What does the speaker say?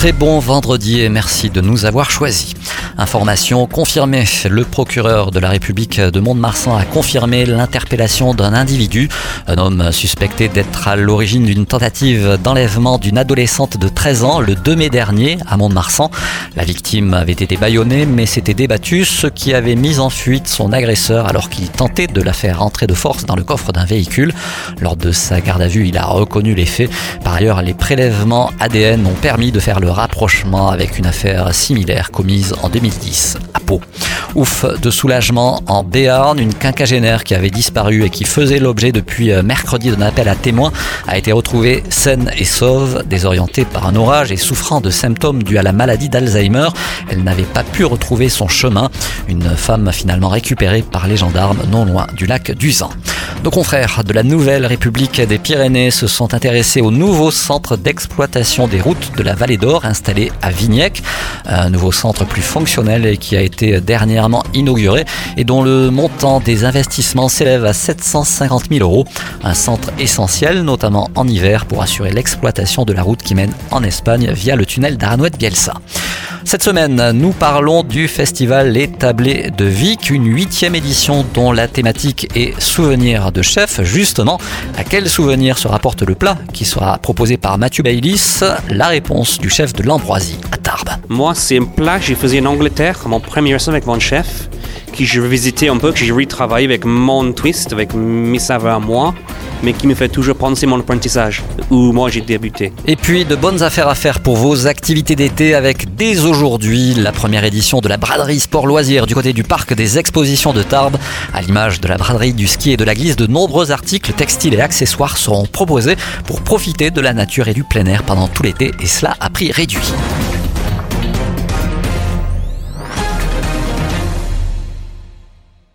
Très bon vendredi et merci de nous avoir choisis. Information confirmée. Le procureur de la République de Mont-de-Marsan a confirmé l'interpellation d'un individu, un homme suspecté d'être à l'origine d'une tentative d'enlèvement d'une adolescente de 13 ans le 2 mai dernier à Mont-de-Marsan. La victime avait été bâillonnée mais s'était débattue, ce qui avait mis en fuite son agresseur alors qu'il tentait de la faire entrer de force dans le coffre d'un véhicule. Lors de sa garde à vue, il a reconnu les faits. Par ailleurs, les prélèvements ADN ont permis de faire le rapprochement avec une affaire similaire commise en 2010 à Pau. Ouf de soulagement en Béarn, une quinquagénaire qui avait disparu et qui faisait l'objet depuis euh, mercredi d'un appel à témoins a été retrouvée saine et sauve, désorientée par un orage et souffrant de symptômes dus à la maladie d'Alzheimer. Elle n'avait pas pu retrouver son chemin. Une femme finalement récupérée par les gendarmes non loin du lac d'Uzan. Nos confrères de la Nouvelle République des Pyrénées se sont intéressés au nouveau centre d'exploitation des routes de la Vallée d'Or installé à Vignec. Un nouveau centre plus fonctionnel et qui a été dernièrement inauguré et dont le montant des investissements s'élève à 750 000 euros. Un centre essentiel, notamment en hiver, pour assurer l'exploitation de la route qui mène en Espagne via le tunnel d'Aranouet-Bielsa. Cette semaine, nous parlons du festival Les Tablés de Vic, une huitième édition dont la thématique est souvenir de chef. Justement, à quel souvenir se rapporte le plat qui sera proposé par Mathieu Baylis? La réponse du chef de l'Ambroisie à Tarbes. Moi, c'est un plat que j'ai fait en Angleterre, mon premier restaurant avec mon chef, qui j'ai revisité un peu, que j'ai retravaillé avec mon twist, avec mes saveurs à moi mais qui me fait toujours penser mon apprentissage, où moi j'ai débuté. Et puis de bonnes affaires à faire pour vos activités d'été avec dès aujourd'hui la première édition de la braderie sport loisirs du côté du parc des expositions de Tarbes. À l'image de la braderie du ski et de la glisse, de nombreux articles textiles et accessoires seront proposés pour profiter de la nature et du plein air pendant tout l'été et cela à prix réduit.